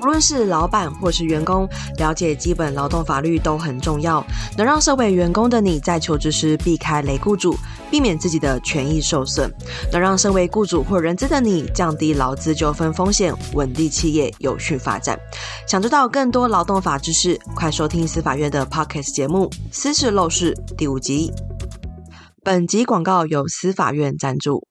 无论是老板或是员工，了解基本劳动法律都很重要，能让身为员工的你在求职时避开雷雇主，避免自己的权益受损；能让身为雇主或人资的你降低劳资纠纷风险，稳定企业有序发展。想知道更多劳动法知识，快收听司法院的 Podcast 节目《私事 Law 室》第五集。本集广告由司法院赞助。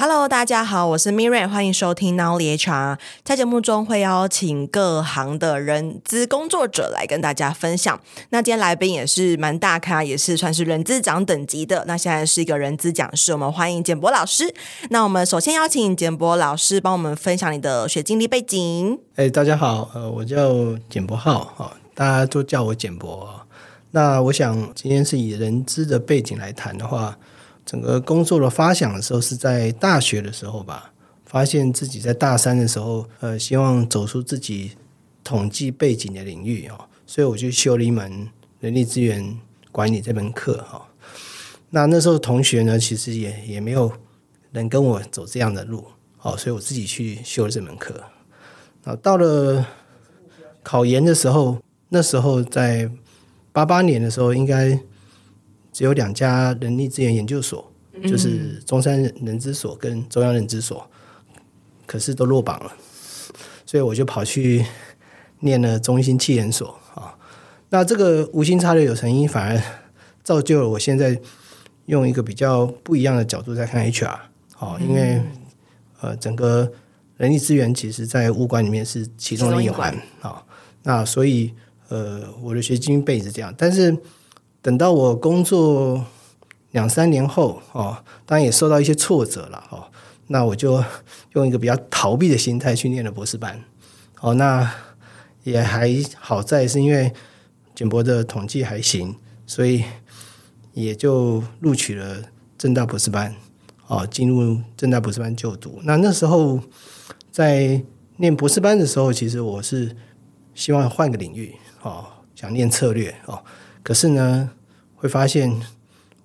Hello，大家好，我是 Miriam，欢迎收听 Nowly HR。在节目中会邀请各行的人资工作者来跟大家分享。那今天来宾也是蛮大咖，也是算是人资长等级的。那现在是一个人资讲师，我们欢迎简博老师。那我们首先邀请简博老师帮我们分享你的学经历背景。哎，大家好，呃，我叫简博浩，哈，大家都叫我简博。那我想今天是以人资的背景来谈的话。整个工作的发想的时候是在大学的时候吧，发现自己在大三的时候，呃，希望走出自己统计背景的领域哦，所以我就修了一门人力资源管理这门课哈。那那时候同学呢，其实也也没有人跟我走这样的路，哦，所以我自己去修了这门课。那到了考研的时候，那时候在八八年的时候，应该。只有两家人力资源研究所，就是中山人资所跟中央人资所，可是都落榜了，所以我就跑去念了中心气研所啊。那这个无心插柳有成荫，反而造就了我现在用一个比较不一样的角度在看 HR 哦，因为呃，整个人力资源其实在物管里面是其中的一环啊。那所以呃，我的学经历是这样，但是。等到我工作两三年后，哦，当然也受到一些挫折了，哦，那我就 用一个比较逃避的心态去念了博士班，哦，那也还好在是因为简博的统计还行，所以也就录取了正大博士班，哦，进入正大博士班就读。那那时候在念博士班的时候，其实我是希望换个领域，哦，想念策略，哦。可是呢，会发现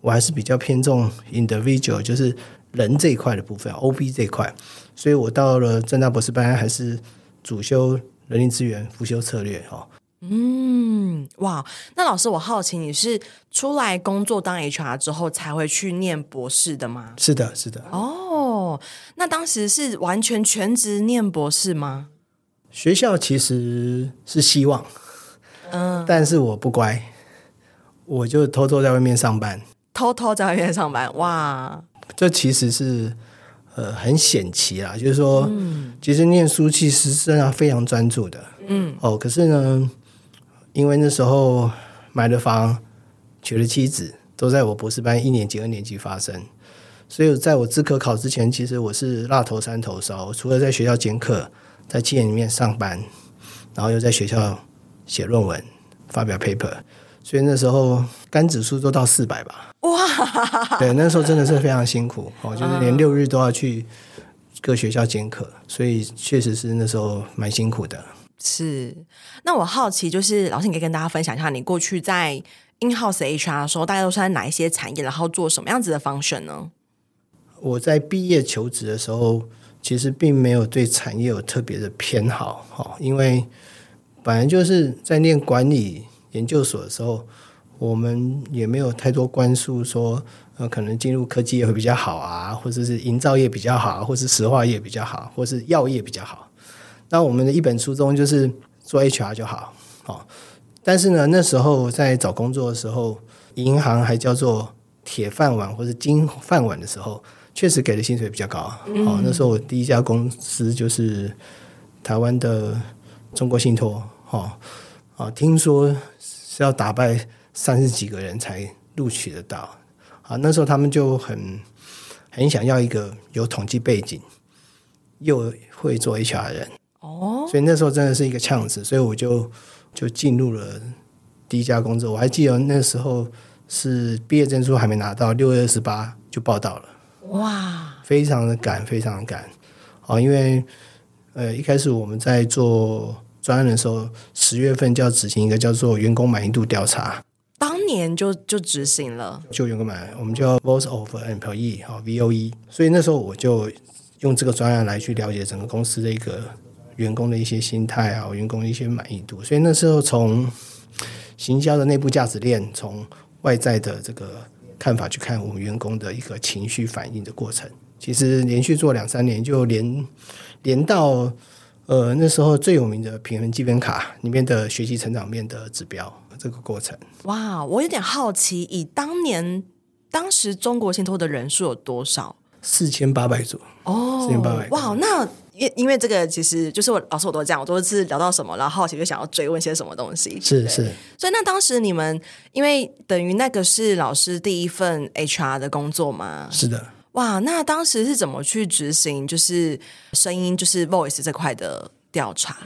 我还是比较偏重 individual，就是人这一块的部分，OB 这一块。所以我到了正大博士班，还是主修人力资源，辅修策略。哈，嗯，哇，那老师，我好奇，你是出来工作当 HR 之后才会去念博士的吗？是的，是的。哦，那当时是完全全职念博士吗？学校其实是希望，嗯，但是我不乖。我就偷偷在外面上班，偷偷在外面上班，哇！这其实是呃很险棋啦，就是说，嗯，其实念书其实是要非常专注的，嗯，哦，可是呢，因为那时候买了房，娶了妻子，都在我博士班一年级、二年级发生，所以在我资格考之前，其实我是蜡头三头烧，除了在学校兼课，在企业里面上班，然后又在学校写论文、发表 paper。所以那时候肝指数都到四百吧，哇！对，那时候真的是非常辛苦哦，就是连六日都要去各学校兼课，所以确实是那时候蛮辛苦的。是，那我好奇，就是老师，你可以跟大家分享一下，你过去在 in-house HR 的时候，大家都是在哪一些产业，然后做什么样子的 function 呢？我在毕业求职的时候，其实并没有对产业有特别的偏好，哈，因为本来就是在念管理。研究所的时候，我们也没有太多关注说，呃，可能进入科技业会比较好啊，或者是营造业比较好，或是石化业比较好，或是药业比较好。那我们的一本初衷就是做 HR 就好，哦。但是呢，那时候在找工作的时候，银行还叫做铁饭碗或者金饭碗的时候，确实给的薪水比较高。哦，那时候我第一家公司就是台湾的中国信托，哦，啊，听说。是要打败三十几个人才录取得到啊！那时候他们就很很想要一个有统计背景又会做 HR 的人哦，所以那时候真的是一个呛子，所以我就就进入了第一家工作。我还记得那时候是毕业证书还没拿到，六月二十八就报道了，哇，非常的赶，非常的赶啊！因为呃一开始我们在做。专案的时候，十月份就要执行一个叫做员工满意度调查，当年就就执行了，就员工满，我们叫 Voice of Employee 好 VOE，所以那时候我就用这个专案来去了解整个公司的一个员工的一些心态啊，员工的一些满意度。所以那时候从行销的内部价值链，从外在的这个看法去看我们员工的一个情绪反应的过程，其实连续做两三年，就连连到呃那时候最有名的平衡积分卡里面的学习成长面的指标这个过程。哇，我有点好奇，以当年当时中国信托的人数有多少？四千八百组哦，四千八百。哇，那。因因为这个其实就是我老师我都这样，我都是聊到什么，然后好奇就想要追问些什么东西。是是，所以那当时你们因为等于那个是老师第一份 HR 的工作吗？是的。哇，那当时是怎么去执行就是声音就是 voice 这块的调查？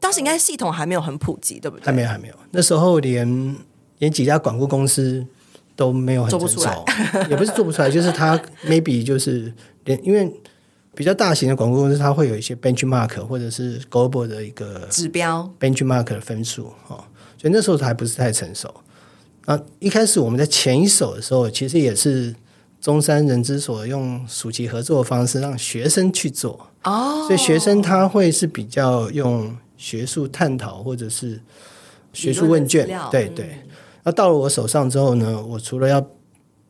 当时应该系统还没有很普及，对不对？还没有还没有，那时候连连几家广告公司都没有很成熟，做不出来也不是做不出来，就是他 maybe 就是连因为。比较大型的广告公司，它会有一些 benchmark 或者是 global 的一个指标 benchmark 的分数哦，所以那时候还不是太成熟。那一开始我们在前一手的时候，其实也是中山人之所用暑期合作的方式，让学生去做。哦，所以学生他会是比较用学术探讨或者是学术问卷，对对。那到了我手上之后呢，我除了要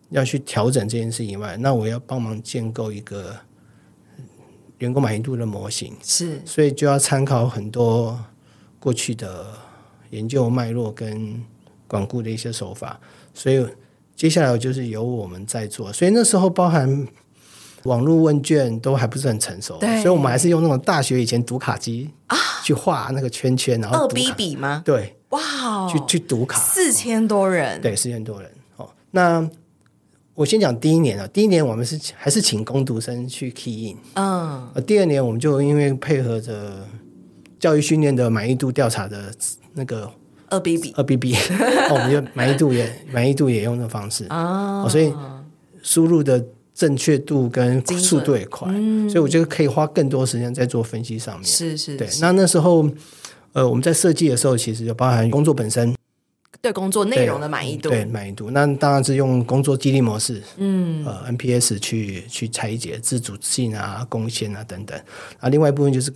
要去调整这件事以外，那我要帮忙建构一个。员工满意度的模型。是，所以就要参考很多过去的研究脉络跟管顾的一些手法，所以接下来就是由我们在做。所以那时候包含网络问卷都还不是很成熟，所以我们还是用那种大学以前读卡机啊去画那个圈圈，然后二 B 笔吗？对，哇，去去读卡，四千多人，对，四千多人。哦，那。我先讲第一年啊，第一年我们是还是请工读生去 key in，嗯，第二年我们就因为配合着教育训练的满意度调查的那个二 B B 二 B B，我们就满意度也满意度也用这方式。啊，所以输入的正确度跟速度也快，嗯，所以我觉得可以花更多时间在做分析上面，是是，对，那那时候呃我们在设计的时候，其实就包含工作本身。对工作内容的满意度，对满意度，那当然是用工作激励模式，嗯，呃，NPS 去去拆解自主性啊、贡献啊等等。啊，另外一部分就是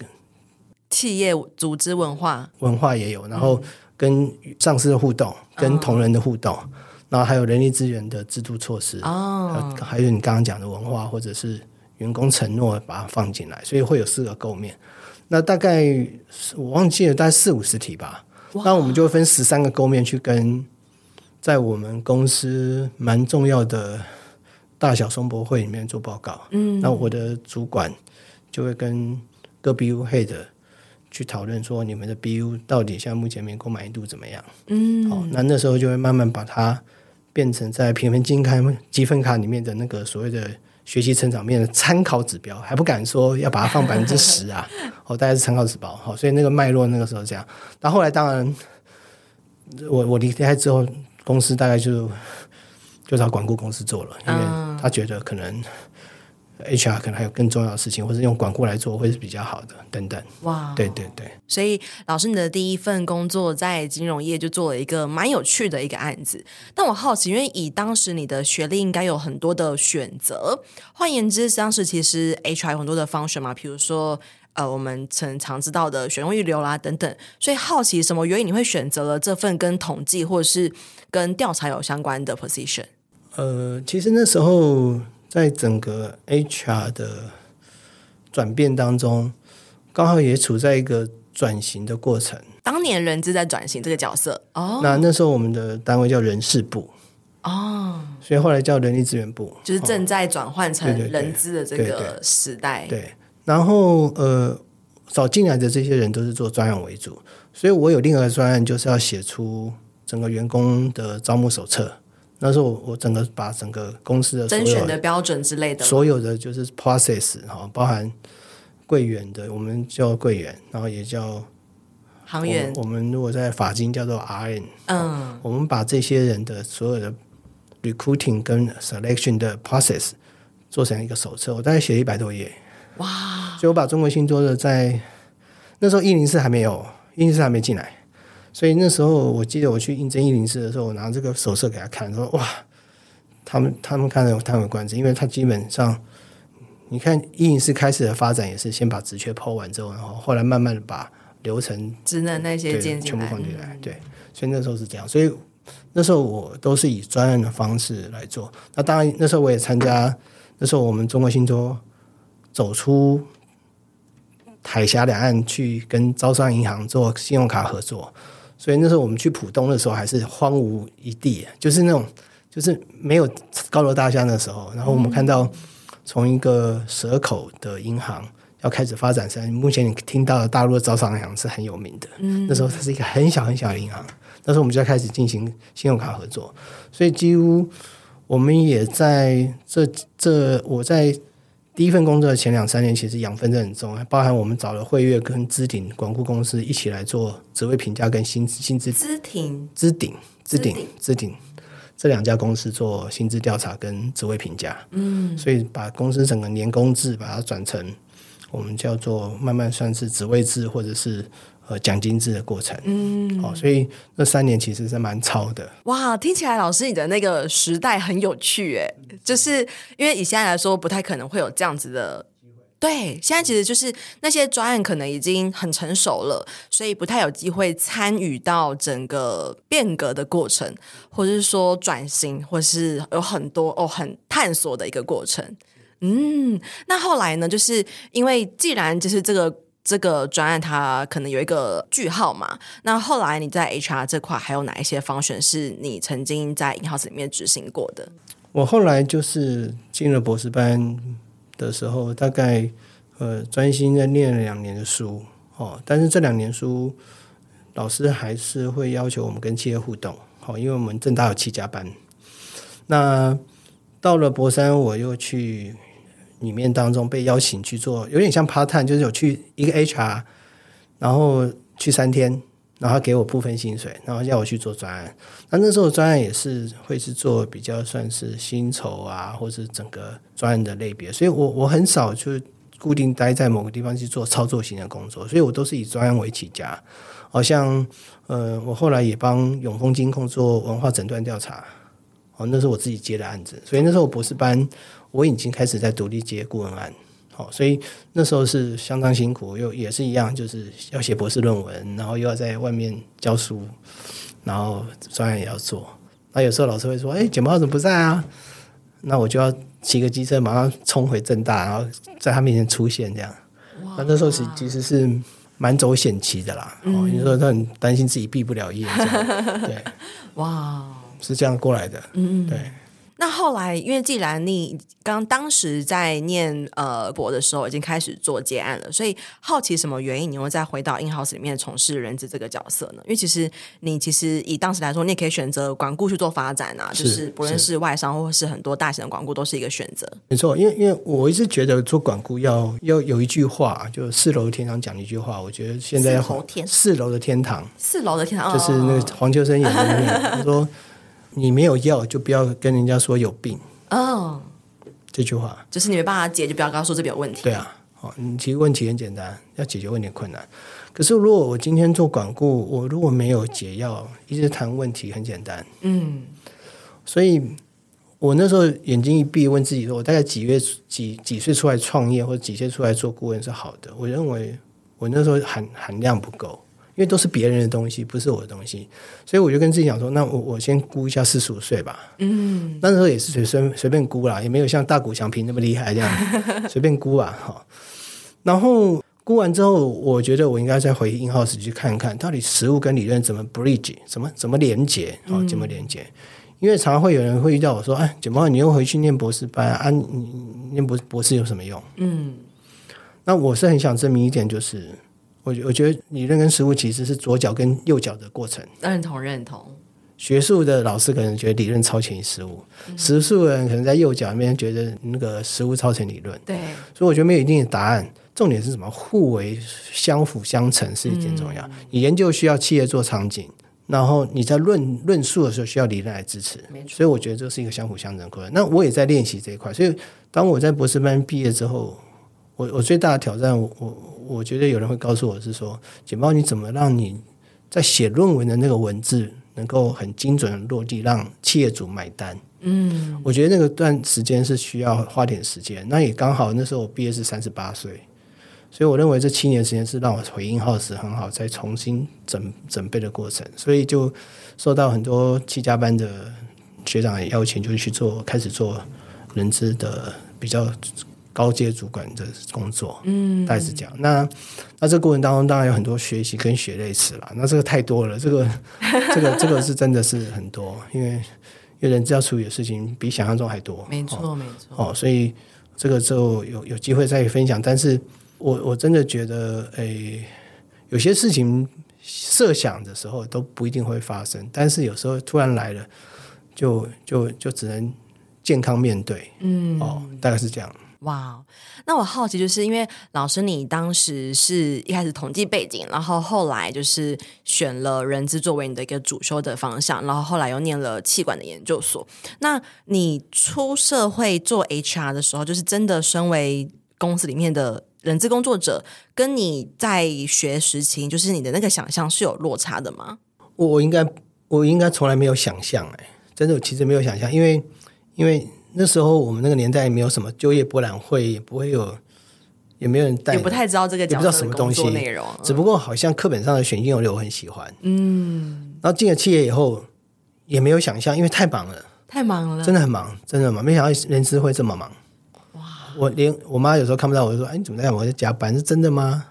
企业组织文化，文化也有，然后跟上司的互动，嗯、跟同仁的互动，嗯、然后还有人力资源的制度措施，哦，还有你刚刚讲的文化或者是员工承诺，把它放进来，所以会有四个构面。那大概我忘记了，大概四五十题吧。那我们就会分十三个构面去跟在我们公司蛮重要的大小松博会里面做报告。嗯，那我的主管就会跟各 BU head 去讨论说，你们的 BU 到底现在目前员工满意度怎么样？嗯，好，那那时候就会慢慢把它变成在评分金开积分卡里面的那个所谓的。学习成长面的参考指标，还不敢说要把它放百分之十啊，哦，大概是参考指标，好，所以那个脉络那个时候这样。但后来当然，我我离开之后，公司大概就就找管顾公司做了，因为他觉得可能。HR 可能还有更重要的事情，或者用管顾来做会是比较好的，等等。哇，对对对。所以老师，你的第一份工作在金融业就做了一个蛮有趣的一个案子。但我好奇，因为以当时你的学历应该有很多的选择。换言之，当时其实 HR 有很多的 function 嘛，比如说呃，我们常常知道的选用预留啦等等。所以好奇，什么原因你会选择了这份跟统计或者是跟调查有相关的 position？呃，其实那时候。在整个 HR 的转变当中，刚好也处在一个转型的过程。当年人资在转型这个角色。哦，那那时候我们的单位叫人事部。哦，所以后来叫人力资源部，就是正在转换成人资的这个时代。对，对，对，对，然后呃，找进来的这些人都是做专案为主，所以我有另外一个专案，就是要写出整个员工的招募手册。那时候我我整个把整个公司的甄选的标准之类的，所有的就是 process 哈，包含柜员的，我们叫柜员，然后也叫行员。我们如果在法金叫做 RN，嗯，我们把这些人的所有的 recruiting 跟 selection 的 process 做成一个手册，我大概写了一百多页。哇！所以我把中国信托的在那时候一零四还没有，一零四还没进来。所以那时候，我记得我去应征一零四的时候，我拿这个手册给他看，说：“哇，他们他们看了叹为观止，因为他基本上你看104开始的发展也是先把职缺抛完之后，然后后来慢慢的把流程职能那些建全部放进来，对，所以那时候是这样，所以那时候我都是以专案的方式来做。那当然那时候我也参加，那时候我们中国信托走出海峡两岸去跟招商银行做信用卡合作，所以那时候我们去浦东的时候还是荒芜一地，就是那种就是没有高楼大厦的时候，然后我们看到从一个蛇口的银行。要开始发展上，目前你听到的大陆的招商银行是很有名的。嗯，那时候它是一个很小很小的银行，那时候我们就要开始进行信用卡合作，所以几乎我们也在这这我在第一份工作的前两三年，其实养分是很重，包含我们找了汇悦跟资鼎管顾公司一起来做职位评价跟薪薪资。资鼎、资鼎、资鼎、资鼎这两家公司做薪资调查跟职位评价。嗯，所以把公司整个年工制把它转成。我们叫做慢慢算是职位制或者是呃奖金制的过程，嗯，好、哦，所以那三年其实是蛮超的。哇，听起来老师你的那个时代很有趣诶，就是因为以现在来说不太可能会有这样子的机会。对，现在其实就是那些专案可能已经很成熟了，所以不太有机会参与到整个变革的过程，或者是说转型，或是有很多哦很探索的一个过程。嗯，那后来呢？就是因为既然就是这个这个专案它可能有一个句号嘛，那后来你在 HR 这块还有哪一些方选是你曾经在 in-house 里面执行过的？我后来就是进了博士班的时候，大概呃专心在念了两年的书哦，但是这两年书老师还是会要求我们跟企业互动，好、哦，因为我们正大有七家班。那到了博三，我又去。里面当中被邀请去做，有点像 part time，就是有去一个 HR，然后去三天，然后给我部分薪水，然后叫我去做专案。那那时候专案也是会是做比较算是薪酬啊，或是整个专案的类别，所以我我很少就固定待在某个地方去做操作型的工作，所以我都是以专案为起家。好像呃，我后来也帮永丰金控做文化诊断调查，哦，那是我自己接的案子，所以那时候我博士班。我已经开始在独立接顾问案，哦，所以那时候是相当辛苦，又也是一样，就是要写博士论文，然后又要在外面教书，然后专案也要做。那有时候老师会说：“哎，简报怎么不在啊？”那我就要骑个机车马上冲回正大，然后在他面前出现这样。那那时候是其实是蛮走险棋的啦。哦，你说他很担心自己毕不了业，对，哇，是这样过来的，嗯，对。那后来，因为既然你刚当时在念呃博的时候已经开始做接案了，所以好奇什么原因你会再回到 in house 里面从事人资这个角色呢？因为其实你其实以当时来说，你也可以选择管顾去做发展啊，是就是不论是外商或是很多大型的管顾都是一个选择。没错，因为因为我一直觉得做管顾要要有一句话，就四楼的天堂讲一句话，我觉得现在要四楼的天堂，四楼的天堂就是那个黄秋生演的那个，他说。你没有药，就不要跟人家说有病哦。这句话就是你没办法解，就不要跟他说这边有问题。对啊，哦，你其实问题很简单，要解决问题困难。可是如果我今天做管顾，我如果没有解药，一直谈问题很简单。嗯，所以我那时候眼睛一闭，问自己说：我大概几月几几岁出来创业，或者几岁出来做顾问是好的？我认为我那时候含含量不够。因为都是别人的东西，不是我的东西，所以我就跟自己讲说：那我我先估一下四十五岁吧。嗯，那时候也是随随随便估啦，也没有像大谷翔平那么厉害这样，随便估啊。好，然后估完之后，我觉得我应该再回 in-house 去看看到底实物跟理论怎么 bridge，怎么怎么连接哦？怎么连接？嗯、因为常常会有人会遇到我说：哎，简茂，你又回去念博士班啊？你念博博士有什么用？嗯，那我是很想证明一点，就是。我我觉得理论跟实务其实是左脚跟右脚的过程。认同认同。学术的老师可能觉得理论超前于实务，嗯、实务的人可能在右脚那边觉得那个实务超前理论。对。所以我觉得没有一定的答案，重点是什么？互为相辅相成是一件重要。嗯、你研究需要企业做场景，然后你在论论述的时候需要理论来支持。没错。所以我觉得这是一个相辅相成的过程。那我也在练习这一块。所以当我在博士班毕业之后，我我最大的挑战我，我我觉得有人会告诉我是说，简报你怎么让你在写论文的那个文字能够很精准的落地，让企业主买单。嗯，我觉得那个段时间是需要花点时间。那也刚好那时候我毕业是三十八岁，所以我认为这七年时间是让我回应耗时很好，再重新整准备的过程。所以就受到很多七加班的学长的邀请，就去做开始做人资的比较高阶主管的工作。嗯，大概是这样。那那这个过程当中，当然有很多学习跟血泪史了。那这个太多了，这个这个 这个是真的是很多，因为。因为人资要处理的事情比想象中还多，没错、哦、没错哦，所以这个就有有机会再分享。但是我我真的觉得，诶，有些事情设想的时候都不一定会发生，但是有时候突然来了，就就就只能健康面对，嗯，哦，大概是这样。哇那我好奇，就是因为老师你当时是一开始统计背景，然后后来就是选了人资作为你的一个主修的方向，然后后来又念了气管的研究所。那你出社会做 HR 的时候，就是真的身为公司里面的人资工作者，跟你在学时期，就是你的那个想象是有落差的吗？我我应该我应该从来没有想象，哎，真的，我其实没有想象，因为因为。那时候我们那个年代也没有什么就业博览会，也不会有，也没有人带，也不太知道这个，也不知道什么东西内容。只不过好像课本上的选进有流我很喜欢，嗯。然后进了企业以后，也没有想象，因为太忙了，太忙了，真的很忙，真的很忙。没想到人资会这么忙，哇！我连我妈有时候看不到我，就说：“哎，你怎么在？我在加班，是真的吗？”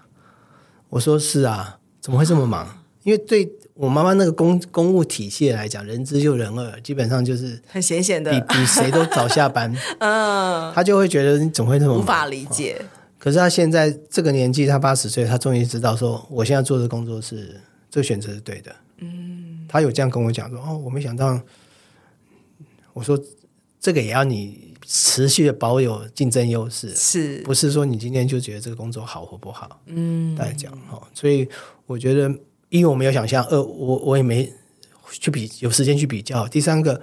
我说：“是啊，怎么会这么忙？”因为对。我妈妈那个公公务体系来讲，人资就人二，基本上就是很闲闲的，比比谁都早下班。嗯，他就会觉得你怎么会这么无法理解。哦，可是他现在这个年纪，他八十岁，他终于知道说，我现在做的工作是这个选择是对的。嗯，他有这样跟我讲说，哦，我没想到，我说这个也要你持续的保有竞争优势，是不是说你今天就觉得这个工作好或不好？嗯，大概讲哈，所以我觉得。因为我没有想象，二我我也没去比有时间去比较。第三个，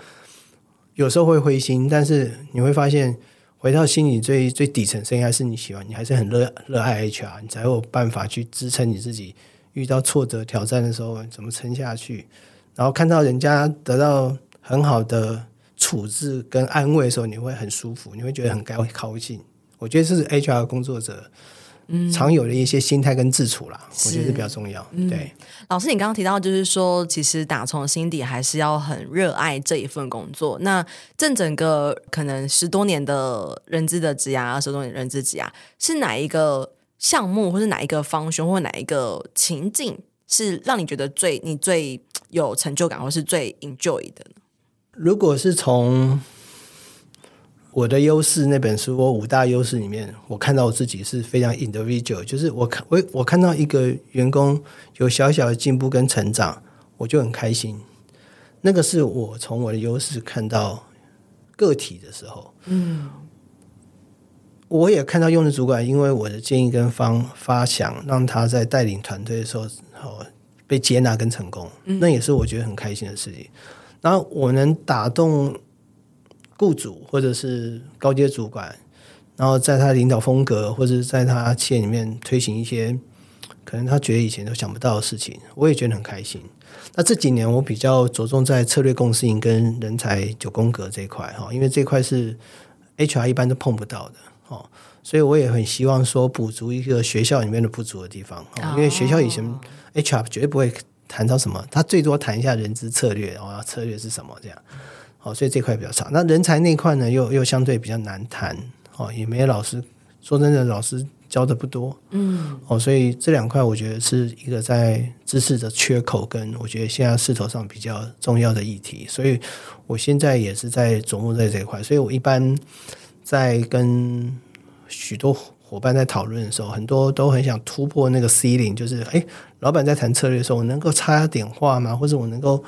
有时候会灰心，但是你会发现，回到心里最最底层声音还是你喜欢，你还是很热热爱 HR，你才有办法去支撑你自己。遇到挫折挑战的时候，怎么撑下去？然后看到人家得到很好的处置跟安慰的时候，你会很舒服，你会觉得很高高兴。我觉得这是 HR 工作者。嗯，常有的一些心态跟自处啦，我觉得是比较重要。嗯、对，老师，你刚刚提到就是说，其实打从心底还是要很热爱这一份工作。那这整个可能十多年的人资的职涯，二十多年人资职涯，是哪一个项目，或是哪一个方向，或哪一个情境，是让你觉得最你最有成就感，或是最 enjoy 的呢？如果是从我的优势那本书，我五大优势里面，我看到我自己是非常 individual，就是我看我我看到一个员工有小小的进步跟成长，我就很开心。那个是我从我的优势看到个体的时候，嗯，我也看到用人主管，因为我的建议跟方发想，让他在带领团队的时候，哦，被接纳跟成功，那也是我觉得很开心的事情。然后我能打动。雇主或者是高阶主管，然后在他领导风格或者在他企业里面推行一些可能他觉得以前都想不到的事情，我也觉得很开心。那这几年我比较着重在策略共识营跟人才九宫格这一块哈，因为这块是 HR 一般都碰不到的哦，所以我也很希望说补足一个学校里面的不足的地方，因为学校以前 HR 绝对不会谈到什么，他最多谈一下人资策略，然后策略是什么这样。哦，所以这块比较差。那人才那块呢，又又相对比较难谈。哦，也没有老师，说真的，老师教的不多。嗯。哦，所以这两块我觉得是一个在知识的缺口，跟我觉得现在势头上比较重要的议题。所以我现在也是在琢磨在这一块。所以我一般在跟许多伙伴在讨论的时候，很多都很想突破那个 ceiling，就是哎，老板在谈策略的时候，我能够插点话吗？或者我能够。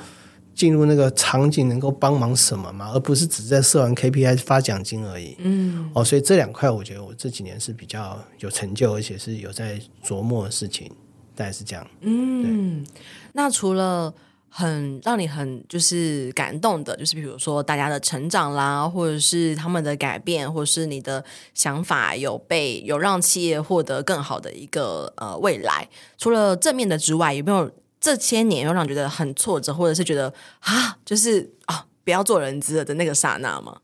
进入那个场景能够帮忙什么吗？而不是只在设完 KPI 发奖金而已。嗯，哦，所以这两块我觉得我这几年是比较有成就，而且是有在琢磨的事情，大概是这样。嗯，对那除了很让你很就是感动的，就是比如说大家的成长啦，或者是他们的改变，或者是你的想法有被有让企业获得更好的一个呃未来。除了正面的之外，有没有？这些年有让你觉得很挫折，或者是觉得啊，就是啊，不要做人资了的那个刹那吗？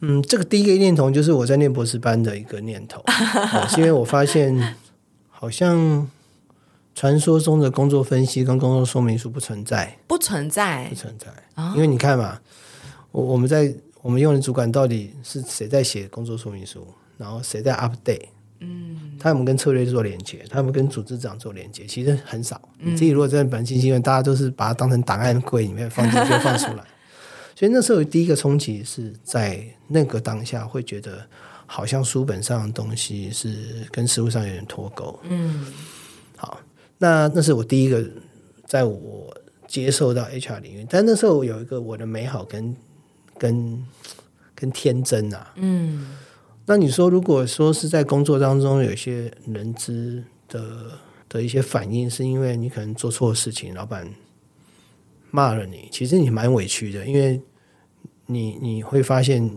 嗯，这个第一个念头就是我在念博士班的一个念头，是因为我发现好像传说中的工作分析跟工作说明书不存在，不存在，不存在。因为你看嘛，我我们在我们用人主管到底是谁在写工作说明书，然后谁在 update？嗯，他有没有跟策略做连接？他有没有跟组织长做连接？其实很少。你自己如果在本期新闻，大家都是把它当成档案柜里面放进去就放出来。所以那时候第一个冲击是在那个当下，会觉得好像书本上的东西是跟实物上有点脱钩。嗯，好，那那是我第一个在我接受到 HR 领域，但那时候有一个我的美好跟跟跟天真啊。嗯，那你说如果说是在工作当中有一些人资的的一些反应，是因为你可能做错事情，老板。骂了你，其实你蛮委屈的，因为你你会发现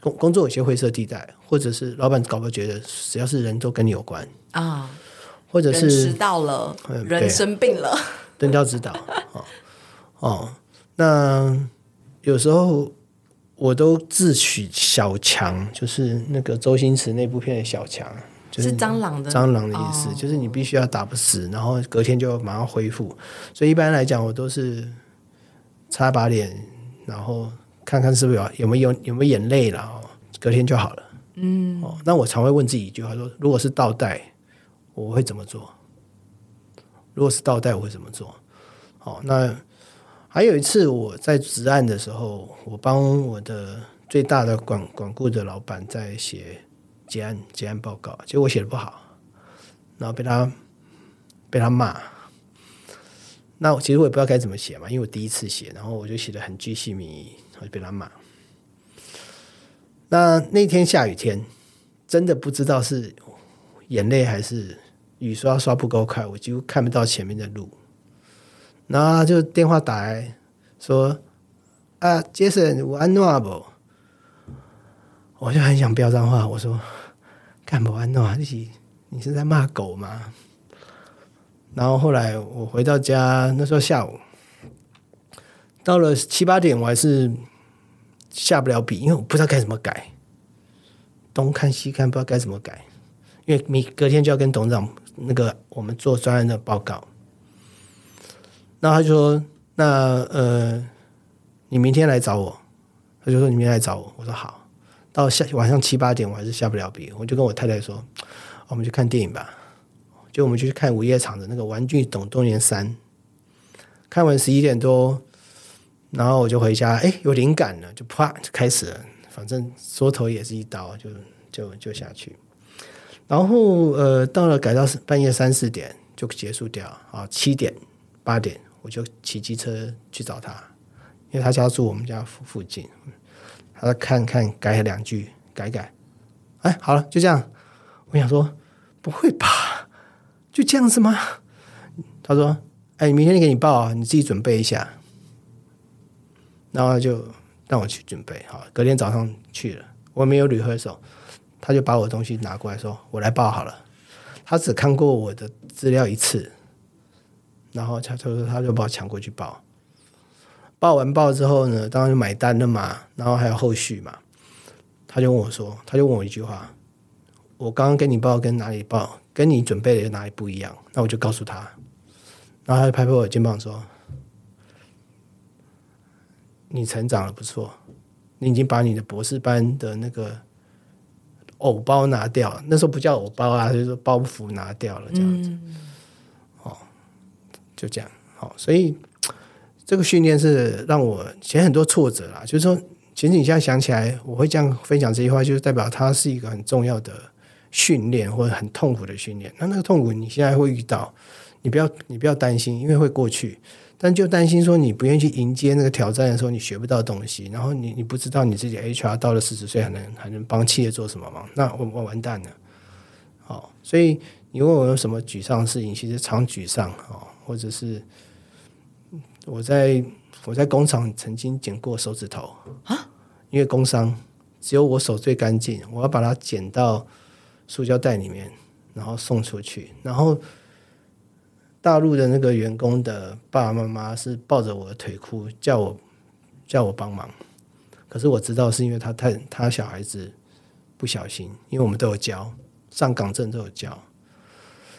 工工作有些灰色地带，或者是老板搞不好觉得只要是人都跟你有关啊，或者是迟到了，嗯、人生病了，登校指导哦。哦，那有时候我都自取小强，就是那个周星驰那部片的小强。就是蟑螂的蟑螂的意思，就是你必须要打不死，然后隔天就马上恢复。所以一般来讲，我都是擦把脸，然后看看是不是有有没有有没有眼泪了，隔天就好了。嗯，哦，那我常会问自己一句话说：如果是倒带，我会怎么做？如果是倒带，我会怎么做？哦，那还有一次我在执案的时候，我帮我的最大的管管顾的老板在写。结案结案报告，结果我写的不好，然后被他被他骂。那我其实我也不知道该怎么写嘛，因为我第一次写，然后我就写的很巨细靡遗，我就被他骂。那那天下雨天，真的不知道是眼泪还是雨刷刷不够快，我几乎看不到前面的路。然后就电话打来说：“啊，杰森，我安诺不？”我就很想飙脏话，我说：“干不完的，你你是在骂狗吗？”然后后来我回到家，那时候下午到了七八点，我还是下不了笔，因为我不知道该怎么改，东看西看，不知道该怎么改，因为你隔天就要跟董事长那个我们做专案的报告。然后他就说：“那呃，你明天来找我。”他就说：“你明天来找我。”我说：“好。”到下晚上七八点，我还是下不了笔，我就跟我太太说：“我们去看电影吧。”就我们去看午夜场的那个《玩具总动员三》，看完十一点多，然后我就回家，哎，有灵感了，就啪就开始了。反正缩头也是一刀，就就就下去。然后呃，到了改到半夜三四点就结束掉啊，七点八点我就骑机车去找他，因为他家住我们家附附近。他看看改了两句，改改，哎，好了，就这样。我想说，不会吧？就这样子吗？他说：“哎，明天给你报啊，你自己准备一下。”然后就让我去准备。好，隔天早上去了，我没有 rehearsal，他就把我的东西拿过来说：“我来报好了。”他只看过我的资料一次，然后他就说他就把我抢过去报。报完报之后呢，当然就买单了嘛，然后还有后续嘛。他就问我说，他就问我一句话：“我刚刚跟你报跟哪里报，跟你准备的有哪里不一样？”那我就告诉他，然后他就拍拍我的肩膀说：“你成长了不错，你已经把你的博士班的那个偶包拿掉，那时候不叫偶包啊，就是包袱拿掉了，这样子。”，就这样，好，所以。这个训练是让我其实很多挫折啦，就是说，其实你现在想起来，我会这样分享这句话，就是代表它是一个很重要的训练，或者很痛苦的训练。那那个痛苦你现在会遇到，你不要你不要担心，因为会过去。但就担心说你不愿意去迎接那个挑战的时候，你学不到东西，然后你你不知道你自己 HR 到了四十岁还能还能帮企业做什么吗，那我我完蛋了。好，所以你问我有什么沮丧的事情，其实常沮丧啊，或者是。我在我在工厂曾经剪过手指头啊，因为工伤，只有我手最干净，我要把它剪到塑胶袋里面，然后送出去。然后大陆的那个员工的爸爸妈妈是抱着我的腿哭，叫我叫我帮忙。可是我知道是因为他太他小孩子不小心，因为我们都有教上岗证都有教，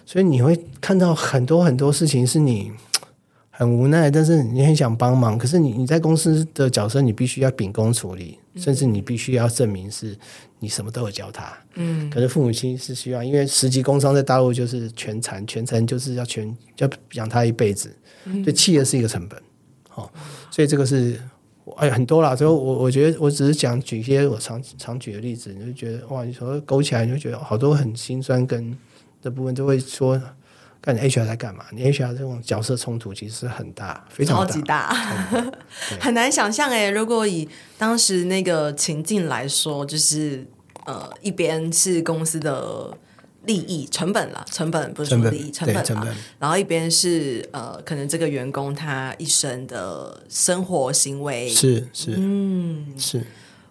所以你会看到很多很多事情是你 很无奈，但是你很想帮忙。可是你你在公司的角色，你必须要秉公处理，甚至你必须要证明是。你什么都有教他，嗯，可是父母亲是需要，因为十级工商在大陆就是全残，全残就是要全要养他一辈子，嗯，对企业是一个成本，好，所以这个是哎很多啦，所以我我觉得我只是讲举一些我常常举的例子，你就觉得哇，你说勾起来你就觉得好多很心酸跟的部分就会说，干你 HR 在干嘛？你 HR 这种角色冲突其实是很大，非常大超级大，很难想象哎，如果以当时那个情境来说，就是。呃，一边是公司的利益成本了，成本不是说利益成本了，然后一边是呃，可能这个员工他一生的生活行为是是嗯是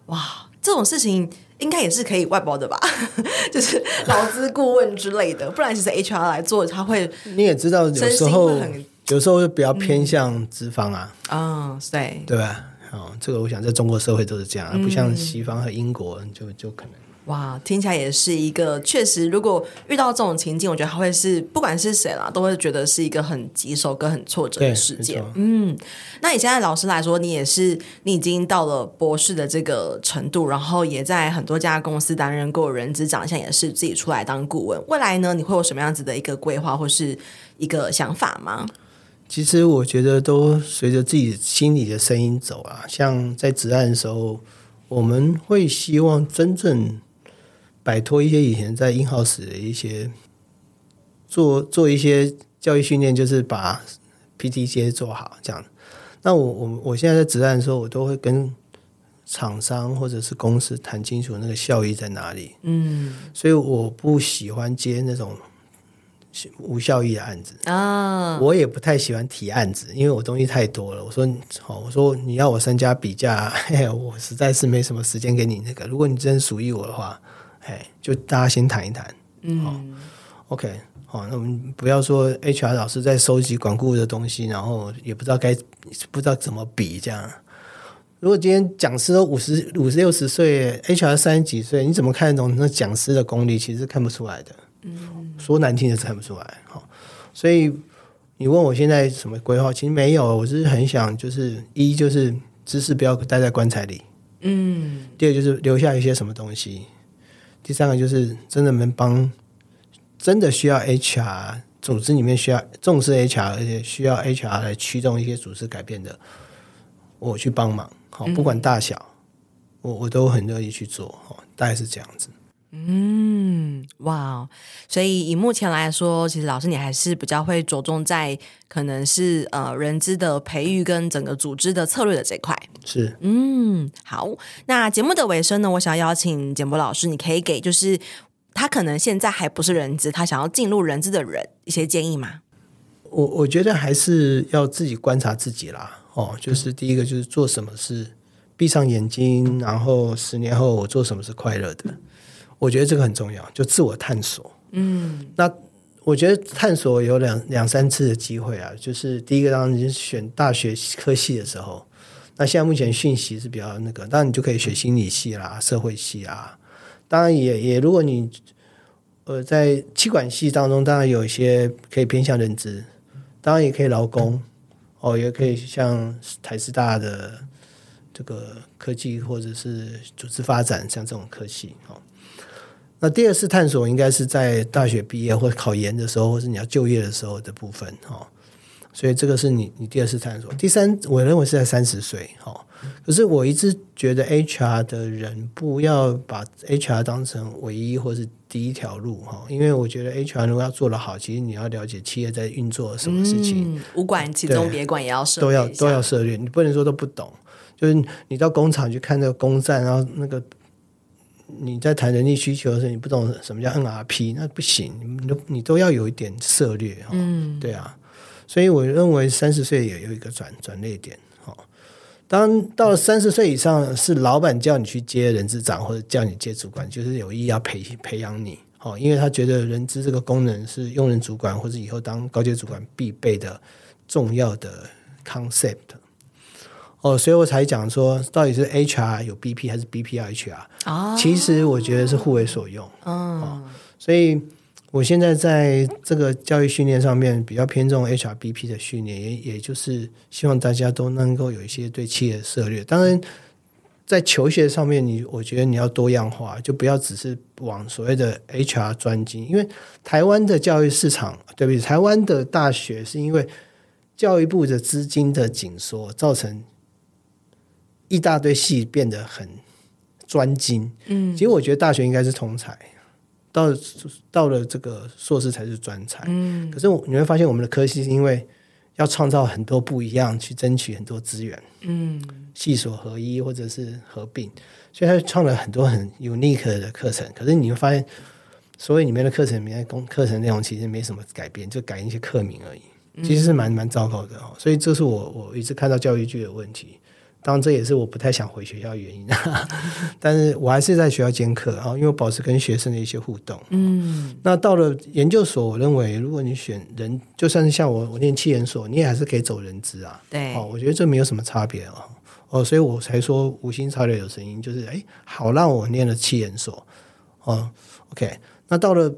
哇，这种事情应该也是可以外包的吧？就是劳资顾问之类的，不然其实 HR 来做他会，你也知道有时候有时候就比较偏向资方啊，嗯，嗯对对吧？哦，这个我想在中国社会都是这样，嗯、不像西方和英国就就可能。哇，听起来也是一个确实，如果遇到这种情境，我觉得他会是不管是谁啦，都会觉得是一个很棘手跟很挫折的事件。嗯，那你现在老师来说，你也是你已经到了博士的这个程度，然后也在很多家公司担任过人资长，现在也是自己出来当顾问。未来呢，你会有什么样子的一个规划或是一个想法吗？其实我觉得都随着自己心里的声音走啊。像在职案的时候，我们会希望真正。摆脱一些以前在 in-house 的一些做做一些教育训练，就是把 PTC 做好这样。那我我我现在在职案的时候，我都会跟厂商或者是公司谈清楚那个效益在哪里。嗯，所以我不喜欢接那种无效益的案子啊。我也不太喜欢提案子，因为我东西太多了。我说好，我说你要我三家比价，嘿，我实在是没什么时间给你那个。如果你真属于我的话。哎，就大家先谈一谈，嗯，好，OK，好，那我们不要说 HR 老师在收集管顾的东西，然后也不知道该不知道怎么比这样。如果今天讲师都五十五十六十岁，HR 三十几岁，你怎么看得懂那讲师的功力？其实是看不出来的，嗯，说难听的是看不出来。好，所以你问我现在什么规划？其实没有，我是很想就是一就是知识不要待在棺材里，嗯，第二就是留下一些什么东西。第三个就是真的能帮，真的需要 HR 组织里面需要重视 HR，而且需要 HR 来驱动一些组织改变的，我去帮忙，好，不管大小，嗯、我我都很乐意去做，哦，大概是这样子。嗯，哇，所以以目前来说，其实老师你还是比较会着重在可能是呃人资的培育跟整个组织的策略的这块。是，嗯，好，那节目的尾声呢，我想邀请简博老师，你可以给就是他可能现在还不是人资，他想要进入人资的人一些建议吗？我我觉得还是要自己观察自己啦，哦，就是第一个就是做什么事，闭上眼睛，然后十年后我做什么是快乐的，我觉得这个很重要，就自我探索。嗯，那我觉得探索有两两三次的机会啊，就是第一个当你选大学科系的时候。那现在目前讯息是比较那个，当然你就可以学心理系啦、社会系啊。当然也也，如果你呃在气管系当中，当然有一些可以偏向认知，当然也可以劳工哦，也可以像台师大的这个科技或者是组织发展像这种科系哦。那第二次探索应该是在大学毕业或考研的时候，或是你要就业的时候的部分哦。所以这个是你你第二次探索，第三我认为是在三十岁哈。可是我一直觉得 HR 的人不要把 HR 当成唯一或是第一条路哈，因为我觉得 HR 如果要做得好，其实你要了解企业在运作什么事情，嗯、无管其中别管也要涉都要都要涉猎，你不能说都不懂。就是你到工厂去看那个工站，然后那个你在谈人力需求的时候，你不懂什么叫 NRP，那不行，你都你都要有一点策略哈。嗯，对啊。所以我认为三十岁也有一个转转捩点，哦，当到了三十岁以上，是老板叫你去接人资长或者叫你接主管，就是有意要培培养你，哦，因为他觉得人资这个功能是用人主管或者以后当高阶主管必备的重要的 concept。哦，所以我才讲说，到底是 HR 有 BP 还是 BP 要 HR？啊，其实我觉得是互为所用。嗯、哦，所以我现在在这个教育训练上面比较偏重 HRBP 的训练，也也就是希望大家都能够有一些对企业的策略。当然，在求学上面，你我觉得你要多样化，就不要只是往所谓的 HR 专精，因为台湾的教育市场，对不对？台湾的大学是因为教育部的资金的紧缩造成。一大堆系变得很专精，嗯，其实我觉得大学应该是通才，到到了这个硕士才是专才，嗯。可是你会发现，我们的科系是因为要创造很多不一样，去争取很多资源，嗯，系所合一或者是合并，所以他创了很多很 unique 的课程。可是你会发现，所以里面的课程里面工课程内容其实没什么改变，就改一些课名而已，其实是蛮蛮糟糕的哦。所以这是我我一直看到教育局的问题。当然，这也是我不太想回学校的原因，但是我还是在学校兼课啊，因为我保持跟学生的一些互动。嗯，那到了研究所，我认为如果你选人，就算是像我，我念七研所，你也还是可以走人资啊。对，哦，我觉得这没有什么差别哦。哦，所以我才说无心插柳有声音，就是哎，好让我念了七研所。哦，OK，那到了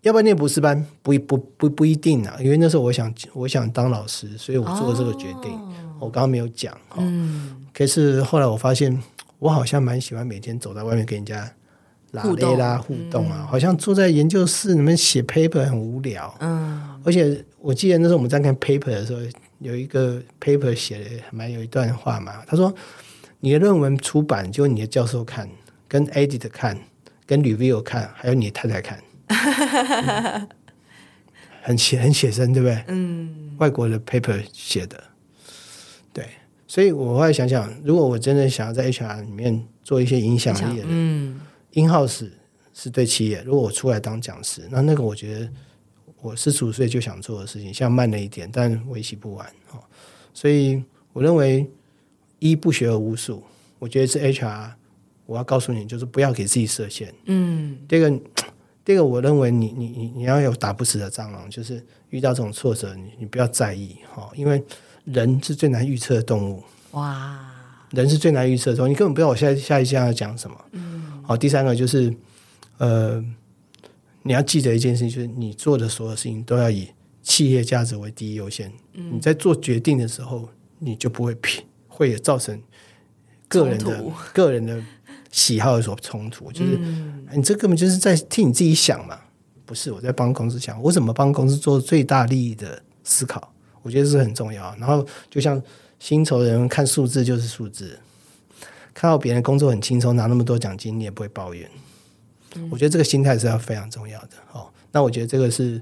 要不要念博士班？不不不不一定啊，因为那时候我想我想当老师，所以我做了这个决定。哦我刚刚没有讲，嗯，可是后来我发现，我好像蛮喜欢每天走在外面跟人家拉雷啦互动啊，好像坐在研究室里面写 paper 很无聊，嗯，而且我记得那时候我们在看 paper 的时候，有一个 paper 写的蛮有一段话嘛，他说你的论文出版就你的教授看，跟 edit 看，跟 review 看，还有你的太太看，嗯、很写很写生，对不对？嗯，外国的 paper 写的。所以我后来想想，如果我真的想要在 HR 里面做一些影响力的人，嗯，in-house 是对企业。如果我出来当讲师，那那个我觉得我四十五岁就想做的事情，像慢了一点，但为期不晚哦。所以我认为一不学而无术，我觉得是 HR。我要告诉你，就是不要给自己设限。嗯，这个这个，我认为你你你你要有打不死的蟑螂，就是遇到这种挫折，你你不要在意哈，因为。人是最难预测的动物。哇！人是最难预测的动物，你根本不知道我下下一项要讲什么。嗯。好，第三个就是，呃，你要记得一件事情，就是你做的所有事情都要以企业价值为第一优先。嗯。你在做决定的时候，你就不会会造成个人的个人的喜好有所冲突。就是，嗯，你这根本就是在替你自己想嘛，不是我在帮公司想，我怎么帮公司做最大利益的思考。我觉得是很重要。然后，就像薪酬的人看数字就是数字，看到别人工作很轻松，拿那么多奖金，你也不会抱怨。嗯。我觉得这个心态是要非常重要的。哦，那我觉得这个是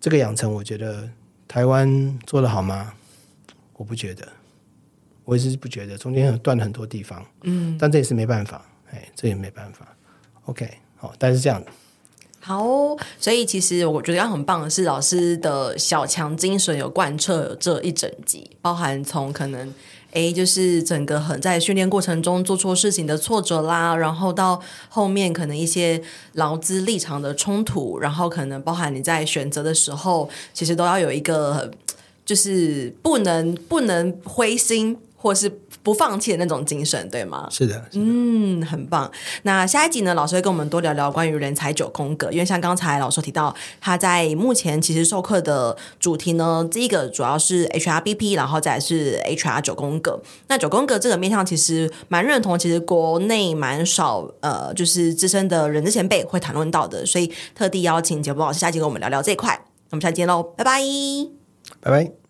这个养成，我觉得台湾做的好吗？我不觉得，我也是不觉得，中间有断了很多地方。嗯，但这也是没办法，哎，这也没办法。OK，好，但是这样的。好，所以其实我觉得要很棒的是，老师的小强精神有贯彻这一整集，包含从可能 A 就是整个很在训练过程中做错事情的挫折啦，然后到后面可能一些劳资立场的冲突，然后可能包含你在选择的时候，其实都要有一个就是不能不能灰心。或是不放弃的那种精神，对吗？是的，是的，嗯，很棒。那下一集呢，老师会跟我们多聊聊关于人才九宫格，因为像刚才老师提到，他在目前其实授课的主题呢，第一个主要是 HRBP，然后再是 HR 九宫格。那九宫格这个面向其实蛮认同，其实国内蛮少呃，就是资深的人之前辈会谈论到的，所以特地邀请简博老师下集跟我们聊聊这一块。我们下期见喽，拜拜，拜拜。